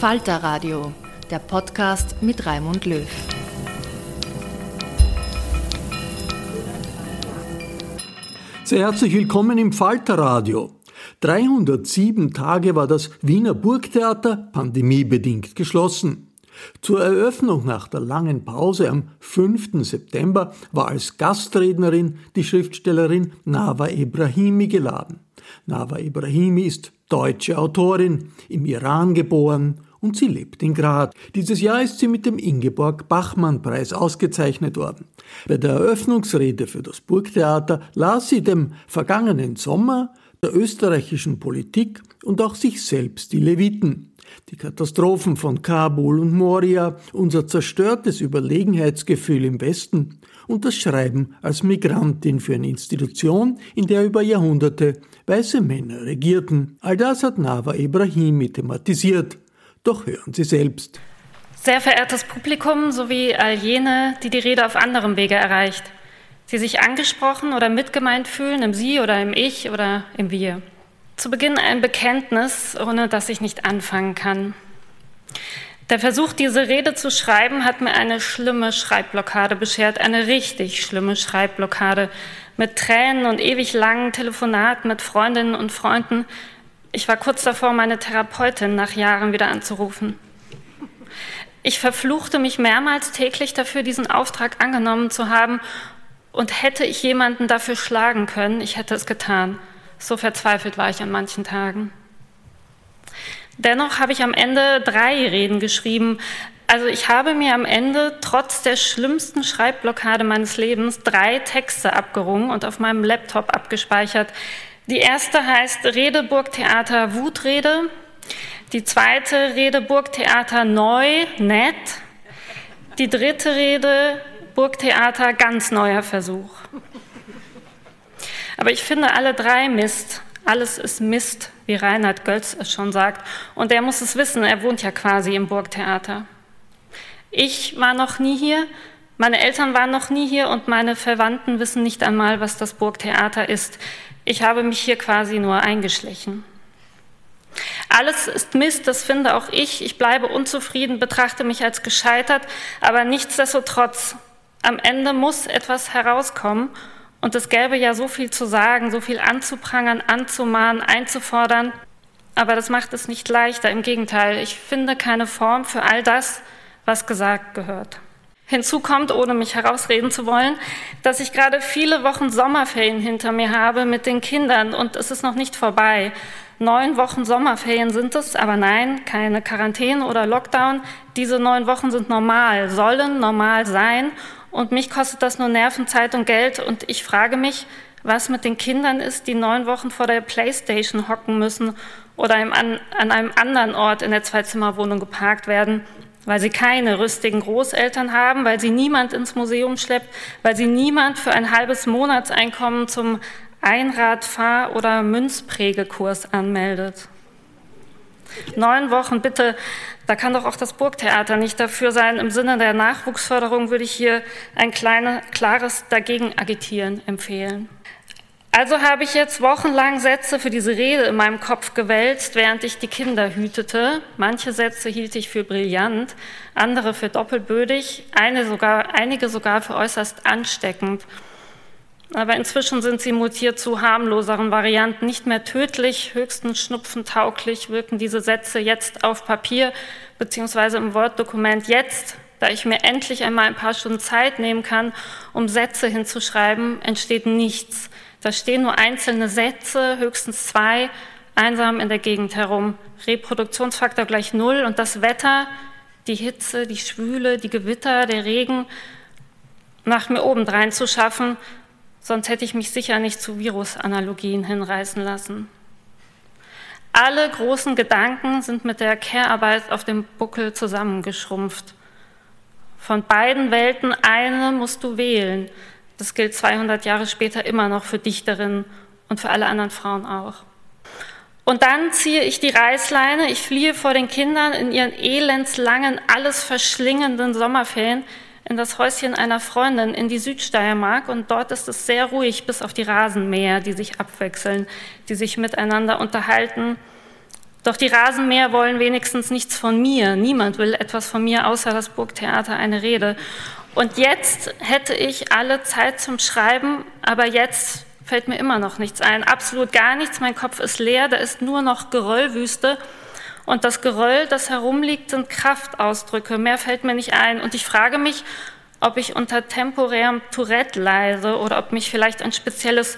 Falter Radio, der Podcast mit Raimund Löw. Sehr herzlich willkommen im Falter Radio. 307 Tage war das Wiener Burgtheater pandemiebedingt geschlossen. Zur Eröffnung nach der langen Pause am 5. September war als Gastrednerin die Schriftstellerin Nava Ibrahimi geladen. Nava Ibrahimi ist deutsche Autorin, im Iran geboren und sie lebt in Graz. Dieses Jahr ist sie mit dem Ingeborg Bachmann Preis ausgezeichnet worden. Bei der Eröffnungsrede für das Burgtheater las sie dem vergangenen Sommer der österreichischen Politik und auch sich selbst die Leviten. Die Katastrophen von Kabul und Moria, unser zerstörtes Überlegenheitsgefühl im Westen und das Schreiben als Migrantin für eine Institution, in der über Jahrhunderte weiße Männer regierten. All das hat Nava Ibrahimi thematisiert. Doch hören Sie selbst. Sehr verehrtes Publikum sowie all jene, die die Rede auf anderem Wege erreicht, die sich angesprochen oder mitgemeint fühlen im Sie oder im Ich oder im Wir. Zu Beginn ein Bekenntnis, ohne das ich nicht anfangen kann. Der Versuch, diese Rede zu schreiben, hat mir eine schlimme Schreibblockade beschert, eine richtig schlimme Schreibblockade mit Tränen und ewig langen Telefonaten mit Freundinnen und Freunden, ich war kurz davor, meine Therapeutin nach Jahren wieder anzurufen. Ich verfluchte mich mehrmals täglich dafür, diesen Auftrag angenommen zu haben. Und hätte ich jemanden dafür schlagen können, ich hätte es getan. So verzweifelt war ich an manchen Tagen. Dennoch habe ich am Ende drei Reden geschrieben. Also ich habe mir am Ende trotz der schlimmsten Schreibblockade meines Lebens drei Texte abgerungen und auf meinem Laptop abgespeichert. Die erste heißt Rede Burgtheater Wutrede. Die zweite Rede Burgtheater Neu, nett. Die dritte Rede Burgtheater ganz neuer Versuch. Aber ich finde alle drei Mist. Alles ist Mist, wie Reinhard Götz es schon sagt. Und er muss es wissen, er wohnt ja quasi im Burgtheater. Ich war noch nie hier, meine Eltern waren noch nie hier und meine Verwandten wissen nicht einmal, was das Burgtheater ist. Ich habe mich hier quasi nur eingeschlichen. Alles ist Mist, das finde auch ich. Ich bleibe unzufrieden, betrachte mich als gescheitert, aber nichtsdestotrotz, am Ende muss etwas herauskommen und es gäbe ja so viel zu sagen, so viel anzuprangern, anzumahnen, einzufordern, aber das macht es nicht leichter. Im Gegenteil, ich finde keine Form für all das, was gesagt gehört. Hinzu kommt, ohne mich herausreden zu wollen, dass ich gerade viele Wochen Sommerferien hinter mir habe mit den Kindern und es ist noch nicht vorbei. Neun Wochen Sommerferien sind es, aber nein, keine Quarantäne oder Lockdown. Diese neun Wochen sind normal, sollen normal sein und mich kostet das nur Nerven, Zeit und Geld und ich frage mich, was mit den Kindern ist, die neun Wochen vor der Playstation hocken müssen oder an einem anderen Ort in der Zweizimmerwohnung geparkt werden weil sie keine rüstigen Großeltern haben, weil sie niemand ins Museum schleppt, weil sie niemand für ein halbes Monatseinkommen zum Einradfahr- oder Münzprägekurs anmeldet. Neun Wochen, bitte, da kann doch auch das Burgtheater nicht dafür sein. Im Sinne der Nachwuchsförderung würde ich hier ein kleines, klares Dagegen agitieren empfehlen. Also habe ich jetzt wochenlang Sätze für diese Rede in meinem Kopf gewälzt, während ich die Kinder hütete. Manche Sätze hielt ich für brillant, andere für doppelbödig, eine sogar, einige sogar für äußerst ansteckend. Aber inzwischen sind sie mutiert zu harmloseren Varianten. Nicht mehr tödlich, höchstens schnupfentauglich wirken diese Sätze jetzt auf Papier beziehungsweise im Word-Dokument jetzt, da ich mir endlich einmal ein paar Stunden Zeit nehmen kann, um Sätze hinzuschreiben, entsteht nichts. Da stehen nur einzelne Sätze, höchstens zwei, einsam in der Gegend herum. Reproduktionsfaktor gleich null und das Wetter, die Hitze, die Schwüle, die Gewitter, der Regen, macht mir obendrein zu schaffen, sonst hätte ich mich sicher nicht zu Virusanalogien hinreißen lassen. Alle großen Gedanken sind mit der Care-Arbeit auf dem Buckel zusammengeschrumpft. Von beiden Welten eine musst du wählen, das gilt 200 Jahre später immer noch für Dichterinnen und für alle anderen Frauen auch. Und dann ziehe ich die Reißleine, ich fliehe vor den Kindern in ihren elendslangen, alles verschlingenden Sommerferien in das Häuschen einer Freundin in die Südsteiermark und dort ist es sehr ruhig, bis auf die Rasenmäher, die sich abwechseln, die sich miteinander unterhalten. Doch die Rasenmäher wollen wenigstens nichts von mir. Niemand will etwas von mir, außer das Burgtheater eine Rede. Und jetzt hätte ich alle Zeit zum Schreiben, aber jetzt fällt mir immer noch nichts ein. Absolut gar nichts. Mein Kopf ist leer, da ist nur noch Geröllwüste. Und das Geröll, das herumliegt, sind Kraftausdrücke. Mehr fällt mir nicht ein. Und ich frage mich, ob ich unter temporärem Tourette leide oder ob mich vielleicht ein spezielles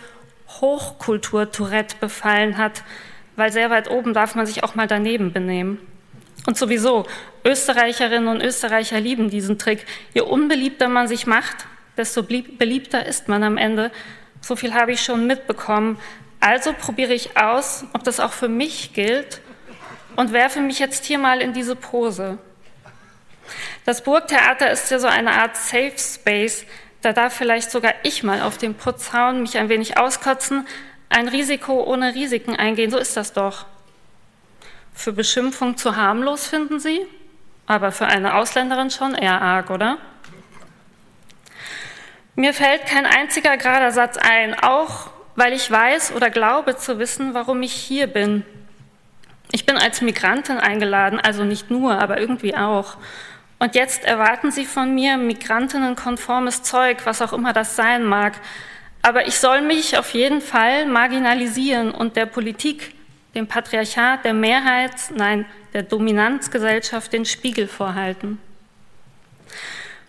Hochkultur-Tourette befallen hat, weil sehr weit oben darf man sich auch mal daneben benehmen. Und sowieso, Österreicherinnen und Österreicher lieben diesen Trick. Je unbeliebter man sich macht, desto beliebter ist man am Ende. So viel habe ich schon mitbekommen. Also probiere ich aus, ob das auch für mich gilt und werfe mich jetzt hier mal in diese Pose. Das Burgtheater ist ja so eine Art Safe Space. Da darf vielleicht sogar ich mal auf den Putz hauen, mich ein wenig auskotzen, ein Risiko ohne Risiken eingehen. So ist das doch. Für Beschimpfung zu harmlos, finden Sie? Aber für eine Ausländerin schon eher arg, oder? Mir fällt kein einziger gerader Satz ein, auch weil ich weiß oder glaube zu wissen, warum ich hier bin. Ich bin als Migrantin eingeladen, also nicht nur, aber irgendwie auch. Und jetzt erwarten Sie von mir migrantinnenkonformes Zeug, was auch immer das sein mag. Aber ich soll mich auf jeden Fall marginalisieren und der Politik dem Patriarchat, der Mehrheit, nein, der Dominanzgesellschaft den Spiegel vorhalten.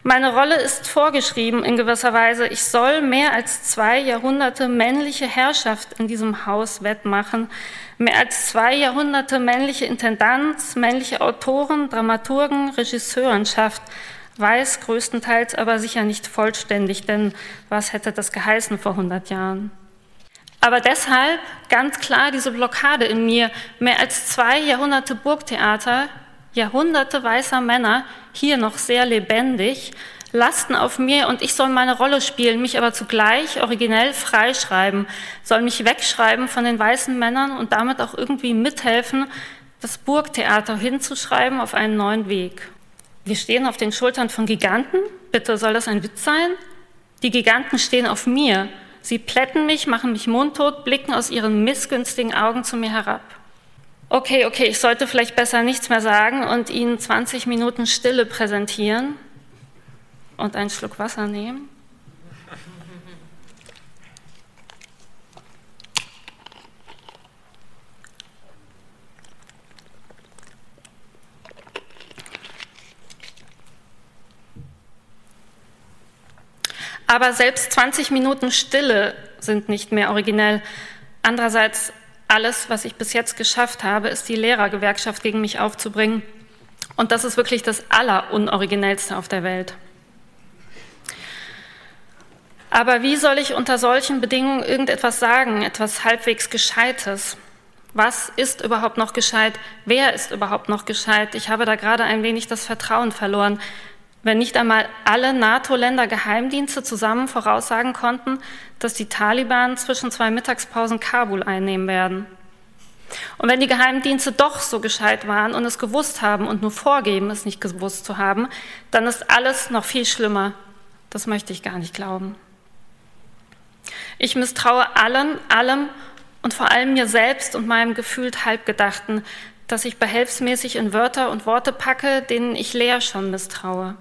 Meine Rolle ist vorgeschrieben in gewisser Weise. Ich soll mehr als zwei Jahrhunderte männliche Herrschaft in diesem Haus wettmachen, mehr als zwei Jahrhunderte männliche Intendanz, männliche Autoren, Dramaturgen, Regisseurenschaft, weiß größtenteils aber sicher nicht vollständig, denn was hätte das geheißen vor 100 Jahren? Aber deshalb ganz klar diese Blockade in mir. Mehr als zwei Jahrhunderte Burgtheater, Jahrhunderte weißer Männer, hier noch sehr lebendig, lasten auf mir und ich soll meine Rolle spielen, mich aber zugleich originell freischreiben, soll mich wegschreiben von den weißen Männern und damit auch irgendwie mithelfen, das Burgtheater hinzuschreiben auf einen neuen Weg. Wir stehen auf den Schultern von Giganten. Bitte soll das ein Witz sein? Die Giganten stehen auf mir. Sie plätten mich, machen mich mundtot, blicken aus ihren missgünstigen Augen zu mir herab. Okay, okay, ich sollte vielleicht besser nichts mehr sagen und Ihnen 20 Minuten Stille präsentieren und einen Schluck Wasser nehmen. Aber selbst 20 Minuten Stille sind nicht mehr originell. Andererseits, alles, was ich bis jetzt geschafft habe, ist die Lehrergewerkschaft gegen mich aufzubringen. Und das ist wirklich das Allerunoriginellste auf der Welt. Aber wie soll ich unter solchen Bedingungen irgendetwas sagen, etwas halbwegs Gescheites? Was ist überhaupt noch gescheit? Wer ist überhaupt noch gescheit? Ich habe da gerade ein wenig das Vertrauen verloren. Wenn nicht einmal alle NATO-Länder Geheimdienste zusammen voraussagen konnten, dass die Taliban zwischen zwei Mittagspausen Kabul einnehmen werden. Und wenn die Geheimdienste doch so gescheit waren und es gewusst haben und nur vorgeben, es nicht gewusst zu haben, dann ist alles noch viel schlimmer. Das möchte ich gar nicht glauben. Ich misstraue allem, allem und vor allem mir selbst und meinem gefühlt Halbgedachten, dass ich behelfsmäßig in Wörter und Worte packe, denen ich leer schon misstraue.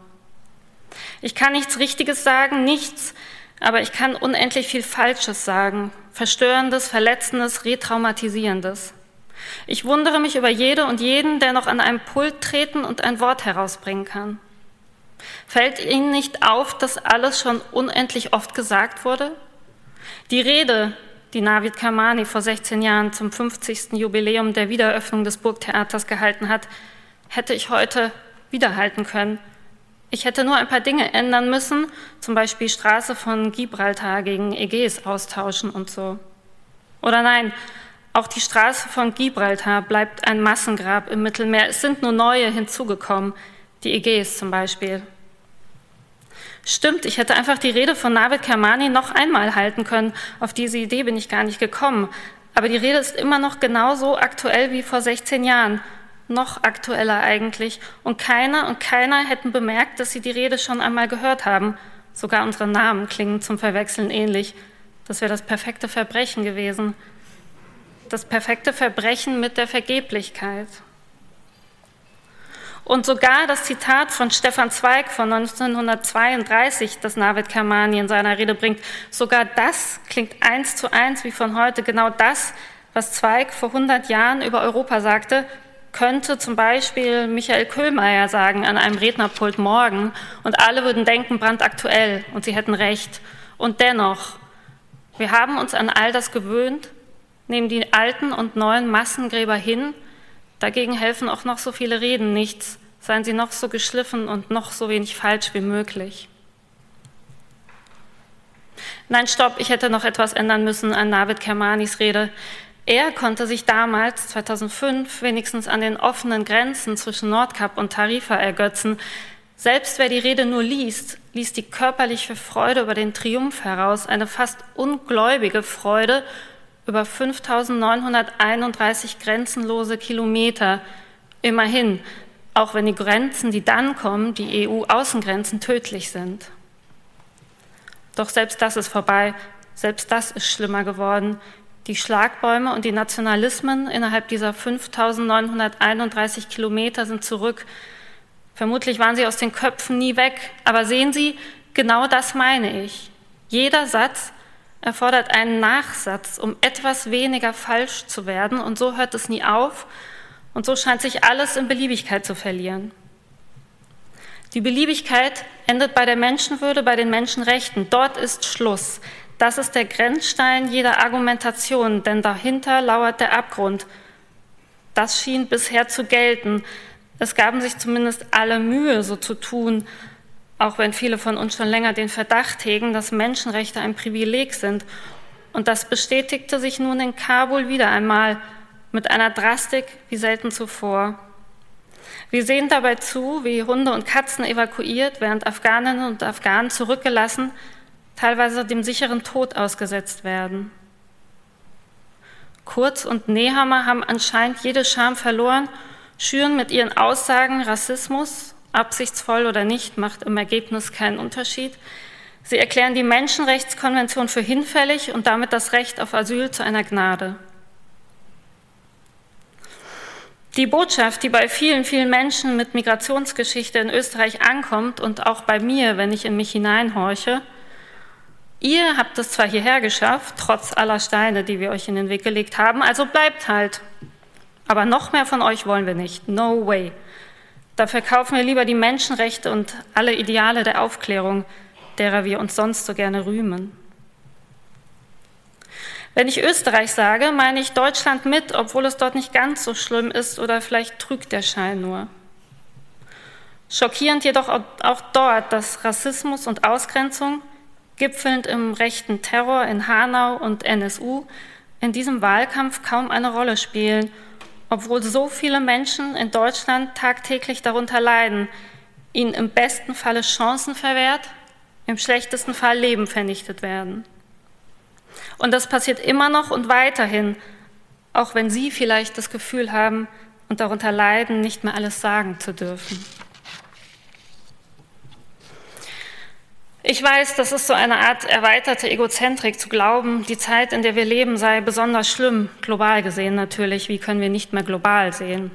Ich kann nichts Richtiges sagen, nichts, aber ich kann unendlich viel Falsches sagen, Verstörendes, Verletzendes, Retraumatisierendes. Ich wundere mich über jede und jeden, der noch an einem Pult treten und ein Wort herausbringen kann. Fällt Ihnen nicht auf, dass alles schon unendlich oft gesagt wurde? Die Rede, die Navid Kamani vor 16 Jahren zum 50. Jubiläum der Wiedereröffnung des Burgtheaters gehalten hat, hätte ich heute wiederhalten können. Ich hätte nur ein paar Dinge ändern müssen, zum Beispiel Straße von Gibraltar gegen Ägäis austauschen und so. Oder nein, auch die Straße von Gibraltar bleibt ein Massengrab im Mittelmeer. Es sind nur neue hinzugekommen, die Ägäis zum Beispiel. Stimmt, ich hätte einfach die Rede von Navid Kermani noch einmal halten können. Auf diese Idee bin ich gar nicht gekommen. Aber die Rede ist immer noch genauso aktuell wie vor 16 Jahren. Noch aktueller eigentlich. Und keiner und keiner hätten bemerkt, dass sie die Rede schon einmal gehört haben. Sogar unsere Namen klingen zum Verwechseln ähnlich. Das wäre das perfekte Verbrechen gewesen. Das perfekte Verbrechen mit der Vergeblichkeit. Und sogar das Zitat von Stefan Zweig von 1932, das Navid Kermani in seiner Rede bringt, sogar das klingt eins zu eins wie von heute. Genau das, was Zweig vor 100 Jahren über Europa sagte, könnte zum Beispiel Michael Köhlmeier sagen an einem Rednerpult morgen und alle würden denken, brandaktuell und sie hätten recht. Und dennoch, wir haben uns an all das gewöhnt, nehmen die alten und neuen Massengräber hin, Dagegen helfen auch noch so viele Reden nichts, seien sie noch so geschliffen und noch so wenig falsch wie möglich. Nein, stopp, ich hätte noch etwas ändern müssen an Navid Kermanis Rede. Er konnte sich damals, 2005, wenigstens an den offenen Grenzen zwischen Nordkap und Tarifa ergötzen. Selbst wer die Rede nur liest, liest die körperliche Freude über den Triumph heraus, eine fast ungläubige Freude über 5931 grenzenlose Kilometer. Immerhin, auch wenn die Grenzen, die dann kommen, die EU-Außengrenzen tödlich sind. Doch selbst das ist vorbei, selbst das ist schlimmer geworden. Die Schlagbäume und die Nationalismen innerhalb dieser 5931 Kilometer sind zurück. Vermutlich waren sie aus den Köpfen nie weg, aber sehen Sie, genau das meine ich. Jeder Satz, erfordert einen Nachsatz, um etwas weniger falsch zu werden, und so hört es nie auf, und so scheint sich alles in Beliebigkeit zu verlieren. Die Beliebigkeit endet bei der Menschenwürde, bei den Menschenrechten. Dort ist Schluss. Das ist der Grenzstein jeder Argumentation, denn dahinter lauert der Abgrund. Das schien bisher zu gelten. Es gaben sich zumindest alle Mühe, so zu tun, auch wenn viele von uns schon länger den Verdacht hegen, dass Menschenrechte ein Privileg sind. Und das bestätigte sich nun in Kabul wieder einmal mit einer Drastik wie selten zuvor. Wir sehen dabei zu, wie Hunde und Katzen evakuiert, während Afghaninnen und Afghanen zurückgelassen, teilweise dem sicheren Tod ausgesetzt werden. Kurz und Nehammer haben anscheinend jede Scham verloren, schüren mit ihren Aussagen Rassismus absichtsvoll oder nicht, macht im Ergebnis keinen Unterschied. Sie erklären die Menschenrechtskonvention für hinfällig und damit das Recht auf Asyl zu einer Gnade. Die Botschaft, die bei vielen, vielen Menschen mit Migrationsgeschichte in Österreich ankommt und auch bei mir, wenn ich in mich hineinhorche, ihr habt es zwar hierher geschafft, trotz aller Steine, die wir euch in den Weg gelegt haben, also bleibt halt. Aber noch mehr von euch wollen wir nicht. No way. Da verkaufen wir lieber die Menschenrechte und alle Ideale der Aufklärung. derer wir uns sonst so gerne rühmen. Wenn ich Österreich sage, meine ich Deutschland mit, obwohl es dort nicht ganz so schlimm ist oder vielleicht trügt der Schein nur. Schockierend jedoch auch dort, dass Rassismus und Ausgrenzung, gipfelnd im rechten Terror in Hanau und NSU, in diesem Wahlkampf kaum eine Rolle spielen, obwohl so viele Menschen in Deutschland tagtäglich darunter leiden, ihnen im besten Falle Chancen verwehrt, im schlechtesten Fall Leben vernichtet werden. Und das passiert immer noch und weiterhin, auch wenn Sie vielleicht das Gefühl haben und darunter leiden, nicht mehr alles sagen zu dürfen. Ich weiß, das ist so eine Art erweiterte Egozentrik zu glauben, die Zeit, in der wir leben, sei besonders schlimm, global gesehen natürlich. Wie können wir nicht mehr global sehen?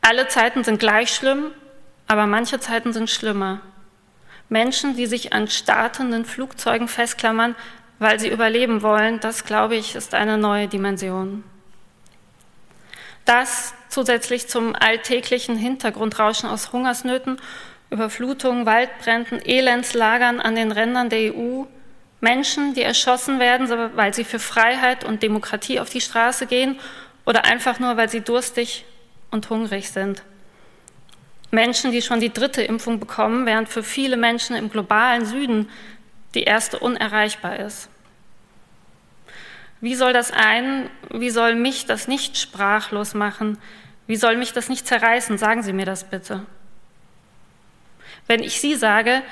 Alle Zeiten sind gleich schlimm, aber manche Zeiten sind schlimmer. Menschen, die sich an startenden Flugzeugen festklammern, weil sie überleben wollen, das, glaube ich, ist eine neue Dimension. Das zusätzlich zum alltäglichen Hintergrundrauschen aus Hungersnöten Überflutungen, Waldbränden, Elendslagern an den Rändern der EU, Menschen, die erschossen werden, weil sie für Freiheit und Demokratie auf die Straße gehen oder einfach nur, weil sie durstig und hungrig sind. Menschen, die schon die dritte Impfung bekommen, während für viele Menschen im globalen Süden die erste unerreichbar ist. Wie soll das ein, wie soll mich das nicht sprachlos machen? Wie soll mich das nicht zerreißen? Sagen Sie mir das bitte. Wenn ich Sie sage,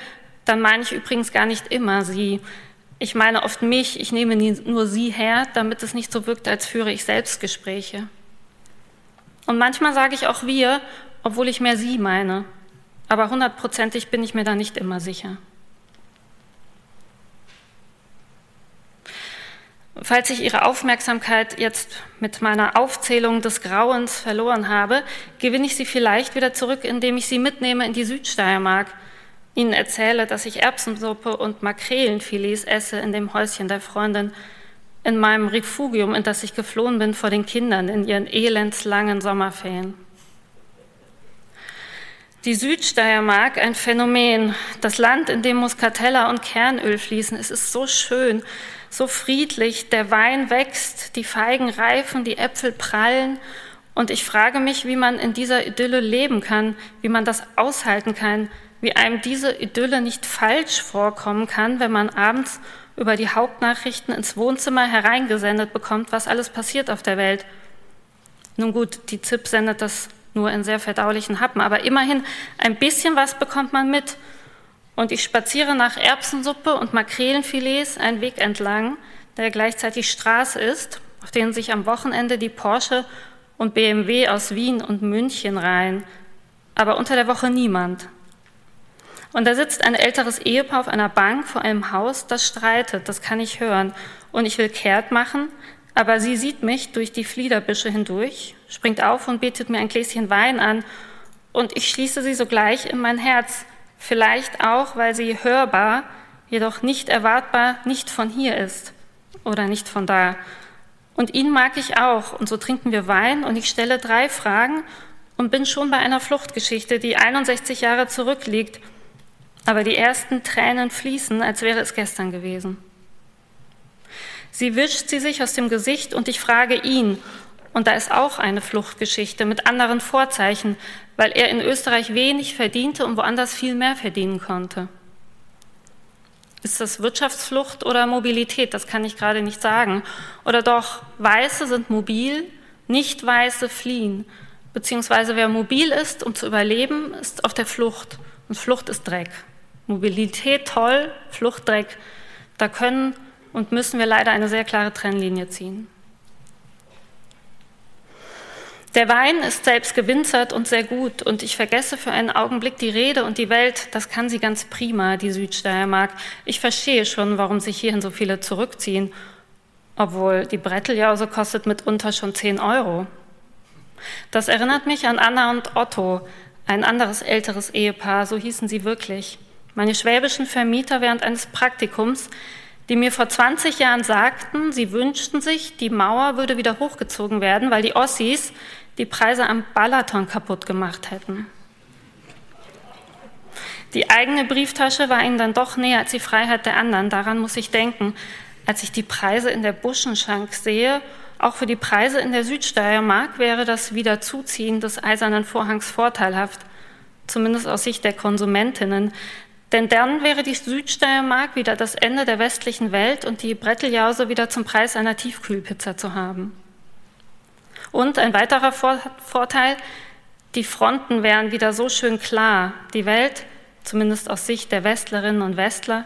dann meine ich übrigens gar nicht immer Sie. Ich meine oft mich, ich nehme nur Sie her, damit es nicht so wirkt, als führe ich selbst Gespräche. Und manchmal sage ich auch wir, obwohl ich mehr Sie meine. Aber hundertprozentig bin ich mir da nicht immer sicher. Falls ich Ihre Aufmerksamkeit jetzt mit meiner Aufzählung des Grauens verloren habe, gewinne ich Sie vielleicht wieder zurück, indem ich Sie mitnehme in die Südsteiermark, Ihnen erzähle, dass ich Erbsensuppe und Makrelenfilets esse in dem Häuschen der Freundin, in meinem Refugium, in das ich geflohen bin vor den Kindern in ihren elendslangen Sommerferien. Die Südsteiermark, ein Phänomen, das Land, in dem Muskateller und Kernöl fließen, es ist so schön, so friedlich, der Wein wächst, die Feigen reifen, die Äpfel prallen. Und ich frage mich, wie man in dieser Idylle leben kann, wie man das aushalten kann, wie einem diese Idylle nicht falsch vorkommen kann, wenn man abends über die Hauptnachrichten ins Wohnzimmer hereingesendet bekommt, was alles passiert auf der Welt. Nun gut, die ZIP sendet das nur in sehr verdaulichen Happen, aber immerhin ein bisschen was bekommt man mit. Und ich spaziere nach Erbsensuppe und Makrelenfilets einen Weg entlang, der gleichzeitig Straße ist, auf denen sich am Wochenende die Porsche und BMW aus Wien und München reihen, aber unter der Woche niemand. Und da sitzt ein älteres Ehepaar auf einer Bank vor einem Haus, das streitet, das kann ich hören. Und ich will kehrt machen, aber sie sieht mich durch die Fliederbüsche hindurch, springt auf und bietet mir ein Gläschen Wein an, und ich schließe sie sogleich in mein Herz, vielleicht auch, weil sie hörbar, jedoch nicht erwartbar nicht von hier ist oder nicht von da. Und ihn mag ich auch, und so trinken wir Wein, und ich stelle drei Fragen und bin schon bei einer Fluchtgeschichte, die 61 Jahre zurückliegt, aber die ersten Tränen fließen, als wäre es gestern gewesen. Sie wischt sie sich aus dem Gesicht und ich frage ihn, und da ist auch eine Fluchtgeschichte mit anderen Vorzeichen, weil er in Österreich wenig verdiente und woanders viel mehr verdienen konnte. Ist das Wirtschaftsflucht oder Mobilität? Das kann ich gerade nicht sagen. Oder doch, Weiße sind mobil, nicht Weiße fliehen. Beziehungsweise wer mobil ist, um zu überleben, ist auf der Flucht. Und Flucht ist Dreck. Mobilität toll, Flucht Dreck. Da können und müssen wir leider eine sehr klare Trennlinie ziehen. Der Wein ist selbst gewinzert und sehr gut und ich vergesse für einen Augenblick die Rede und die Welt, das kann sie ganz prima, die Südsteiermark. Ich verstehe schon, warum sich hierhin so viele zurückziehen, obwohl die Bretteljause kostet mitunter schon 10 Euro. Das erinnert mich an Anna und Otto, ein anderes älteres Ehepaar, so hießen sie wirklich. Meine schwäbischen Vermieter während eines Praktikums, die mir vor 20 Jahren sagten, sie wünschten sich, die Mauer würde wieder hochgezogen werden, weil die Ossis die Preise am Balaton kaputt gemacht hätten. Die eigene Brieftasche war ihnen dann doch näher als die Freiheit der anderen. Daran muss ich denken, als ich die Preise in der Buschenschank sehe. Auch für die Preise in der Südsteiermark wäre das Wiederzuziehen des eisernen Vorhangs vorteilhaft, zumindest aus Sicht der Konsumentinnen. Denn dann wäre die Südsteiermark wieder das Ende der westlichen Welt und die Bretteljause wieder zum Preis einer Tiefkühlpizza zu haben. Und ein weiterer Vorteil, die Fronten wären wieder so schön klar, die Welt, zumindest aus Sicht der Westlerinnen und Westler,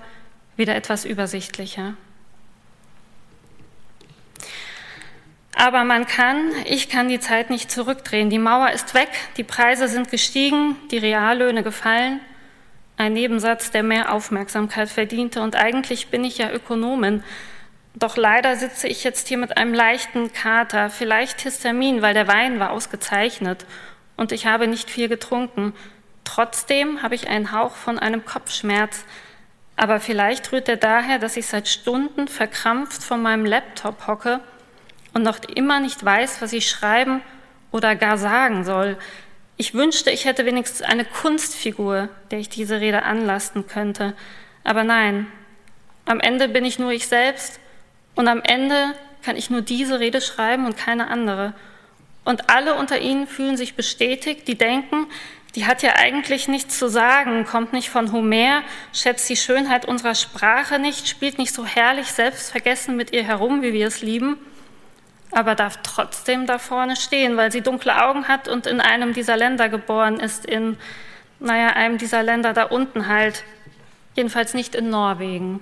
wieder etwas übersichtlicher. Aber man kann, ich kann die Zeit nicht zurückdrehen. Die Mauer ist weg, die Preise sind gestiegen, die Reallöhne gefallen. Ein Nebensatz, der mehr Aufmerksamkeit verdiente. Und eigentlich bin ich ja Ökonomin. Doch leider sitze ich jetzt hier mit einem leichten Kater, vielleicht Histamin, weil der Wein war ausgezeichnet und ich habe nicht viel getrunken. Trotzdem habe ich einen Hauch von einem Kopfschmerz. Aber vielleicht rührt er daher, dass ich seit Stunden verkrampft vor meinem Laptop hocke und noch immer nicht weiß, was ich schreiben oder gar sagen soll. Ich wünschte, ich hätte wenigstens eine Kunstfigur, der ich diese Rede anlasten könnte. Aber nein, am Ende bin ich nur ich selbst und am Ende kann ich nur diese Rede schreiben und keine andere. Und alle unter ihnen fühlen sich bestätigt, die denken, die hat ja eigentlich nichts zu sagen, kommt nicht von Homer, schätzt die Schönheit unserer Sprache nicht, spielt nicht so herrlich selbstvergessen mit ihr herum, wie wir es lieben, aber darf trotzdem da vorne stehen, weil sie dunkle Augen hat und in einem dieser Länder geboren ist, in, naja, einem dieser Länder da unten halt, jedenfalls nicht in Norwegen.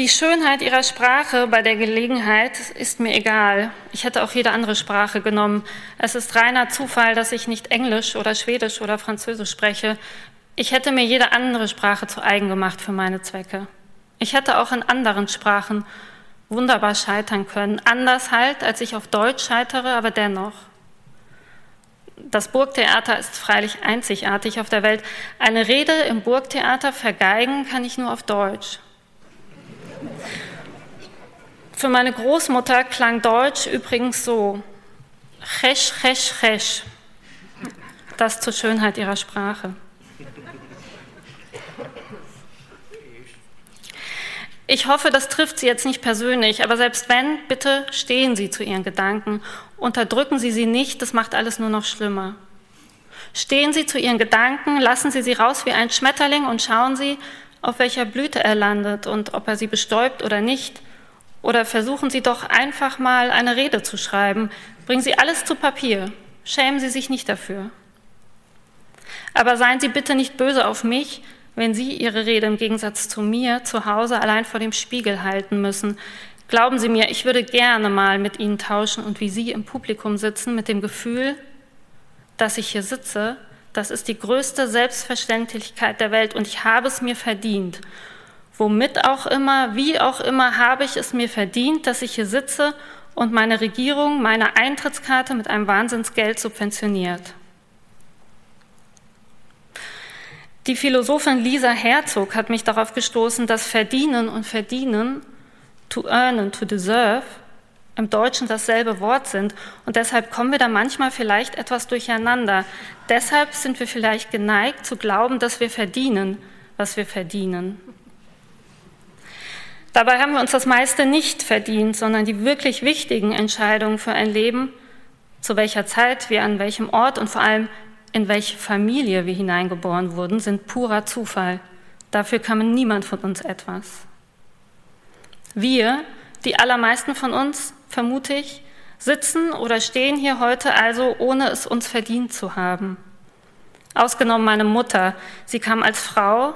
Die Schönheit ihrer Sprache bei der Gelegenheit ist mir egal. Ich hätte auch jede andere Sprache genommen. Es ist reiner Zufall, dass ich nicht Englisch oder Schwedisch oder Französisch spreche. Ich hätte mir jede andere Sprache zu eigen gemacht für meine Zwecke. Ich hätte auch in anderen Sprachen wunderbar scheitern können. Anders halt, als ich auf Deutsch scheitere, aber dennoch. Das Burgtheater ist freilich einzigartig auf der Welt. Eine Rede im Burgtheater vergeigen kann ich nur auf Deutsch. Für meine Großmutter klang Deutsch übrigens so: Chesch, chesch, chesch. Das zur Schönheit ihrer Sprache. Ich hoffe, das trifft Sie jetzt nicht persönlich, aber selbst wenn, bitte stehen Sie zu Ihren Gedanken. Unterdrücken Sie sie nicht, das macht alles nur noch schlimmer. Stehen Sie zu Ihren Gedanken, lassen Sie sie raus wie ein Schmetterling und schauen Sie, auf welcher Blüte er landet und ob er sie bestäubt oder nicht. Oder versuchen Sie doch einfach mal eine Rede zu schreiben. Bringen Sie alles zu Papier. Schämen Sie sich nicht dafür. Aber seien Sie bitte nicht böse auf mich, wenn Sie Ihre Rede im Gegensatz zu mir zu Hause allein vor dem Spiegel halten müssen. Glauben Sie mir, ich würde gerne mal mit Ihnen tauschen und wie Sie im Publikum sitzen mit dem Gefühl, dass ich hier sitze das ist die größte Selbstverständlichkeit der Welt und ich habe es mir verdient. Womit auch immer, wie auch immer, habe ich es mir verdient, dass ich hier sitze und meine Regierung meine Eintrittskarte mit einem Wahnsinnsgeld subventioniert. Die Philosophin Lisa Herzog hat mich darauf gestoßen, dass Verdienen und Verdienen, to earn and to deserve, im Deutschen dasselbe Wort sind. Und deshalb kommen wir da manchmal vielleicht etwas durcheinander. Deshalb sind wir vielleicht geneigt zu glauben, dass wir verdienen, was wir verdienen. Dabei haben wir uns das meiste nicht verdient, sondern die wirklich wichtigen Entscheidungen für ein Leben, zu welcher Zeit wir an welchem Ort und vor allem in welche Familie wir hineingeboren wurden, sind purer Zufall. Dafür kann niemand von uns etwas. Wir, die allermeisten von uns, vermute ich, sitzen oder stehen hier heute also, ohne es uns verdient zu haben. Ausgenommen meine Mutter. Sie kam als Frau,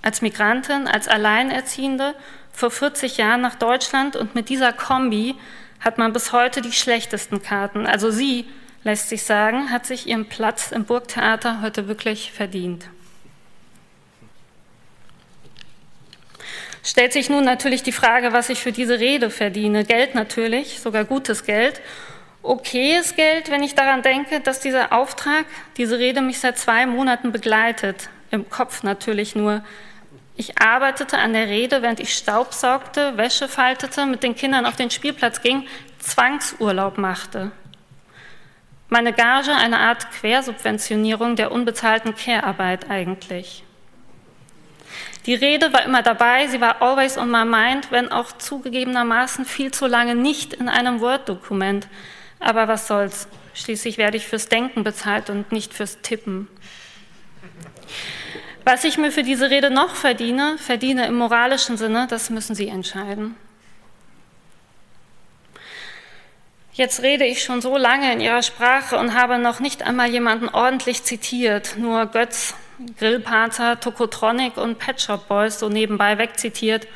als Migrantin, als Alleinerziehende vor 40 Jahren nach Deutschland und mit dieser Kombi hat man bis heute die schlechtesten Karten. Also sie, lässt sich sagen, hat sich ihren Platz im Burgtheater heute wirklich verdient. Stellt sich nun natürlich die Frage, was ich für diese Rede verdiene. Geld natürlich, sogar gutes Geld. Okayes Geld, wenn ich daran denke, dass dieser Auftrag, diese Rede mich seit zwei Monaten begleitet. Im Kopf natürlich nur. Ich arbeitete an der Rede, während ich Staub saugte, Wäsche faltete, mit den Kindern auf den Spielplatz ging, Zwangsurlaub machte. Meine Gage eine Art Quersubventionierung der unbezahlten Care-Arbeit eigentlich. Die Rede war immer dabei, sie war always on my mind, wenn auch zugegebenermaßen viel zu lange nicht in einem Word-Dokument. Aber was soll's? Schließlich werde ich fürs Denken bezahlt und nicht fürs Tippen. Was ich mir für diese Rede noch verdiene, verdiene im moralischen Sinne, das müssen Sie entscheiden. Jetzt rede ich schon so lange in Ihrer Sprache und habe noch nicht einmal jemanden ordentlich zitiert, nur Götz, Grillparzer, Tokotronic und Pet Shop Boys so nebenbei wegzitiert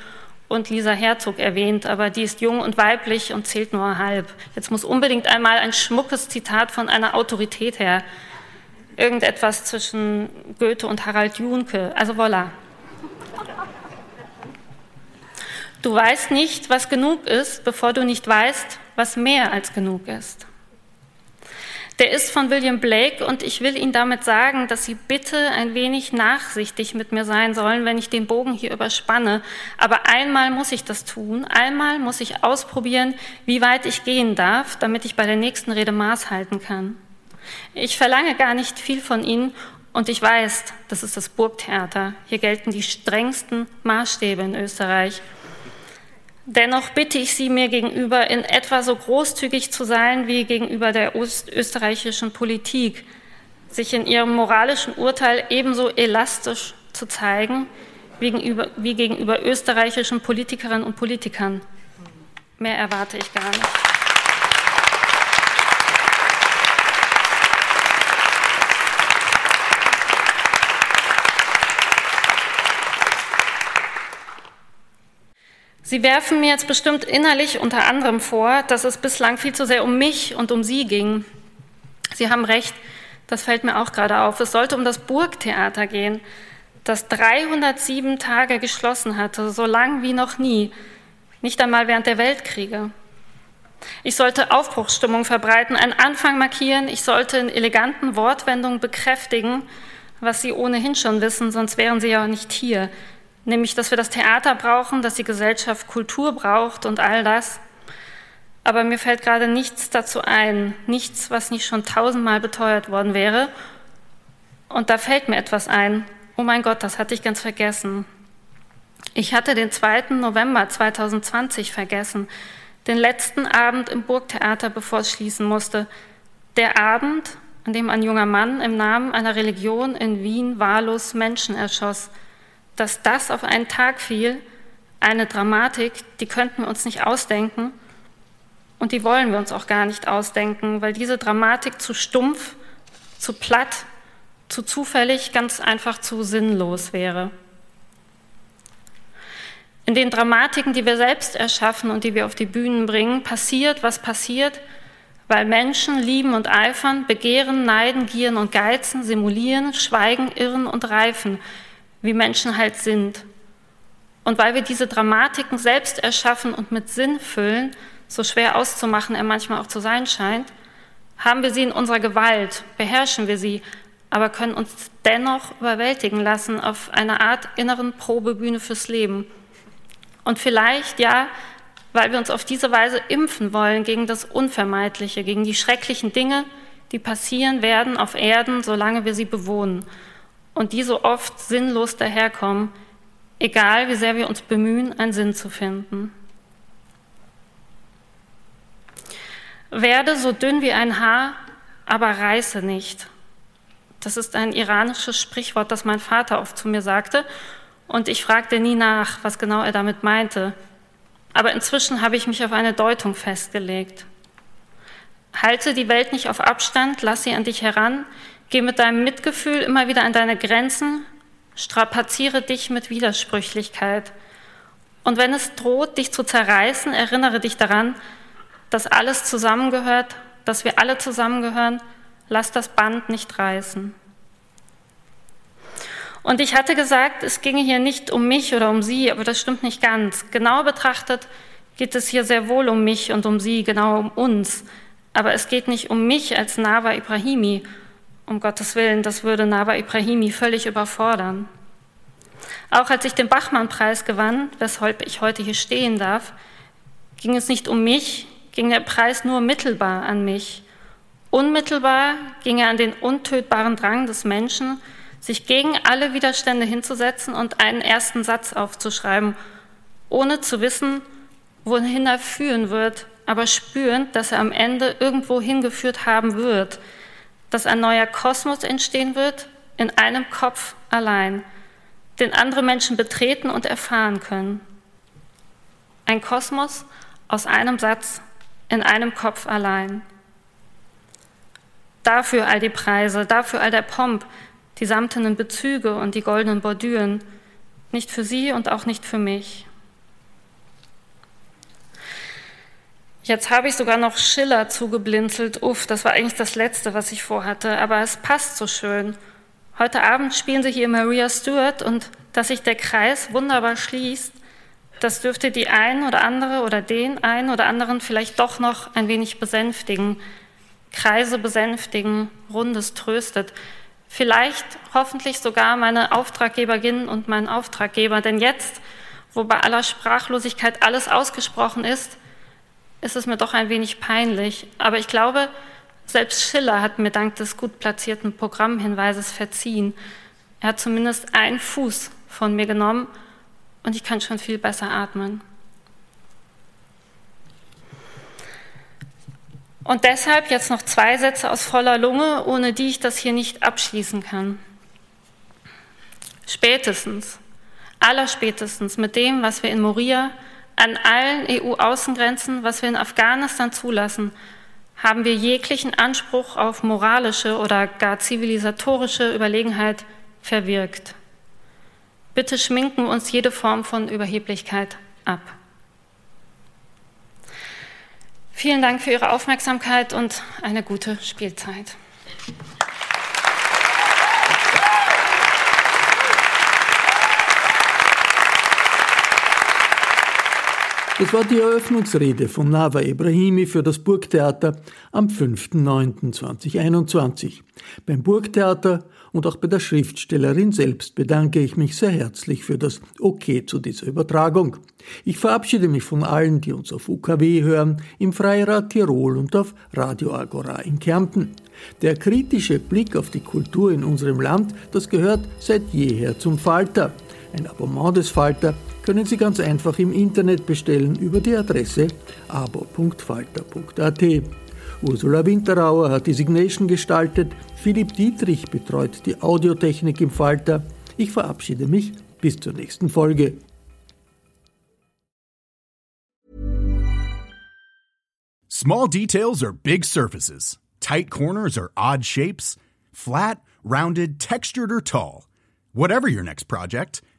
und Lisa Herzog erwähnt, aber die ist jung und weiblich und zählt nur halb. Jetzt muss unbedingt einmal ein schmuckes Zitat von einer Autorität her. Irgendetwas zwischen Goethe und Harald Junke. Also voilà. Du weißt nicht, was genug ist, bevor du nicht weißt, was mehr als genug ist. Der ist von William Blake und ich will Ihnen damit sagen, dass Sie bitte ein wenig nachsichtig mit mir sein sollen, wenn ich den Bogen hier überspanne. Aber einmal muss ich das tun, einmal muss ich ausprobieren, wie weit ich gehen darf, damit ich bei der nächsten Rede Maß halten kann. Ich verlange gar nicht viel von Ihnen und ich weiß, das ist das Burgtheater. Hier gelten die strengsten Maßstäbe in Österreich. Dennoch bitte ich Sie, mir gegenüber in etwa so großzügig zu sein wie gegenüber der österreichischen Politik, sich in ihrem moralischen Urteil ebenso elastisch zu zeigen wie gegenüber, österreichischen Politikerinnen und Politikern. Mehr erwarte ich gar nicht. Sie werfen mir jetzt bestimmt innerlich unter anderem vor, dass es bislang viel zu sehr um mich und um Sie ging. Sie haben recht, das fällt mir auch gerade auf. Es sollte um das Burgtheater gehen, das 307 Tage geschlossen hatte, so lang wie noch nie, nicht einmal während der Weltkriege. Ich sollte Aufbruchsstimmung verbreiten, einen Anfang markieren, ich sollte in eleganten Wortwendungen bekräftigen, was Sie ohnehin schon wissen, sonst wären Sie ja nicht hier nämlich dass wir das Theater brauchen, dass die Gesellschaft Kultur braucht und all das. Aber mir fällt gerade nichts dazu ein, nichts, was nicht schon tausendmal beteuert worden wäre. Und da fällt mir etwas ein. Oh mein Gott, das hatte ich ganz vergessen. Ich hatte den 2. November 2020 vergessen, den letzten Abend im Burgtheater, bevor es schließen musste. Der Abend, an dem ein junger Mann im Namen einer Religion in Wien wahllos Menschen erschoss dass das auf einen Tag fiel, eine Dramatik, die könnten wir uns nicht ausdenken und die wollen wir uns auch gar nicht ausdenken, weil diese Dramatik zu stumpf, zu platt, zu zufällig, ganz einfach zu sinnlos wäre. In den Dramatiken, die wir selbst erschaffen und die wir auf die Bühnen bringen, passiert, was passiert, weil Menschen lieben und eifern, begehren, neiden, gieren und geizen, simulieren, schweigen, irren und reifen, wie Menschen halt sind. Und weil wir diese Dramatiken selbst erschaffen und mit Sinn füllen, so schwer auszumachen er manchmal auch zu sein scheint, haben wir sie in unserer Gewalt, beherrschen wir sie, aber können uns dennoch überwältigen lassen auf eine Art inneren Probebühne fürs Leben. Und vielleicht, ja, weil wir uns auf diese Weise impfen wollen gegen das Unvermeidliche, gegen die schrecklichen Dinge, die passieren werden auf Erden, solange wir sie bewohnen und die so oft sinnlos daherkommen, egal wie sehr wir uns bemühen, einen Sinn zu finden. Werde so dünn wie ein Haar, aber reiße nicht. Das ist ein iranisches Sprichwort, das mein Vater oft zu mir sagte, und ich fragte nie nach, was genau er damit meinte. Aber inzwischen habe ich mich auf eine Deutung festgelegt. Halte die Welt nicht auf Abstand, lass sie an dich heran, Geh mit deinem Mitgefühl immer wieder an deine Grenzen, strapaziere dich mit Widersprüchlichkeit. Und wenn es droht, dich zu zerreißen, erinnere dich daran, dass alles zusammengehört, dass wir alle zusammengehören, lass das Band nicht reißen. Und ich hatte gesagt, es ginge hier nicht um mich oder um sie, aber das stimmt nicht ganz. Genau betrachtet geht es hier sehr wohl um mich und um sie, genau um uns. Aber es geht nicht um mich als Nava Ibrahimi. Um Gottes Willen, das würde Nava Ibrahimi völlig überfordern. Auch als ich den Bachmann-Preis gewann, weshalb ich heute hier stehen darf, ging es nicht um mich, ging der Preis nur mittelbar an mich. Unmittelbar ging er an den untötbaren Drang des Menschen, sich gegen alle Widerstände hinzusetzen und einen ersten Satz aufzuschreiben, ohne zu wissen, wohin er führen wird, aber spürend, dass er am Ende irgendwo hingeführt haben wird, dass ein neuer Kosmos entstehen wird, in einem Kopf allein, den andere Menschen betreten und erfahren können. Ein Kosmos aus einem Satz, in einem Kopf allein. Dafür all die Preise, dafür all der Pomp, die samtenen Bezüge und die goldenen Bordüren, nicht für Sie und auch nicht für mich. Jetzt habe ich sogar noch Schiller zugeblinzelt. Uff, das war eigentlich das Letzte, was ich vorhatte, aber es passt so schön. Heute Abend spielen Sie hier Maria Stewart und dass sich der Kreis wunderbar schließt, das dürfte die ein oder andere oder den einen oder anderen vielleicht doch noch ein wenig besänftigen. Kreise besänftigen, Rundes tröstet vielleicht hoffentlich sogar meine Auftraggeberin und mein Auftraggeber. Denn jetzt, wo bei aller Sprachlosigkeit alles ausgesprochen ist, ist es mir doch ein wenig peinlich. Aber ich glaube, selbst Schiller hat mir dank des gut platzierten Programmhinweises verziehen. Er hat zumindest einen Fuß von mir genommen und ich kann schon viel besser atmen. Und deshalb jetzt noch zwei Sätze aus voller Lunge, ohne die ich das hier nicht abschließen kann. Spätestens, allerspätestens mit dem, was wir in Moria an allen EU-Außengrenzen, was wir in Afghanistan zulassen, haben wir jeglichen Anspruch auf moralische oder gar zivilisatorische Überlegenheit verwirkt. Bitte schminken uns jede Form von Überheblichkeit ab. Vielen Dank für Ihre Aufmerksamkeit und eine gute Spielzeit. Das war die Eröffnungsrede von Nava Ibrahimi für das Burgtheater am 5.9.2021. Beim Burgtheater und auch bei der Schriftstellerin selbst bedanke ich mich sehr herzlich für das Okay zu dieser Übertragung. Ich verabschiede mich von allen, die uns auf UKW hören, im Freirad Tirol und auf Radio Agora in Kärnten. Der kritische Blick auf die Kultur in unserem Land, das gehört seit jeher zum Falter. Ein Abonnement des Falter können Sie ganz einfach im Internet bestellen über die Adresse abo.falter.at. Ursula Winterauer hat die Signation gestaltet, Philipp Dietrich betreut die Audiotechnik im Falter. Ich verabschiede mich bis zur nächsten Folge. Small details are big surfaces. Tight corners are odd shapes. Flat, rounded, textured or tall. Whatever your next project,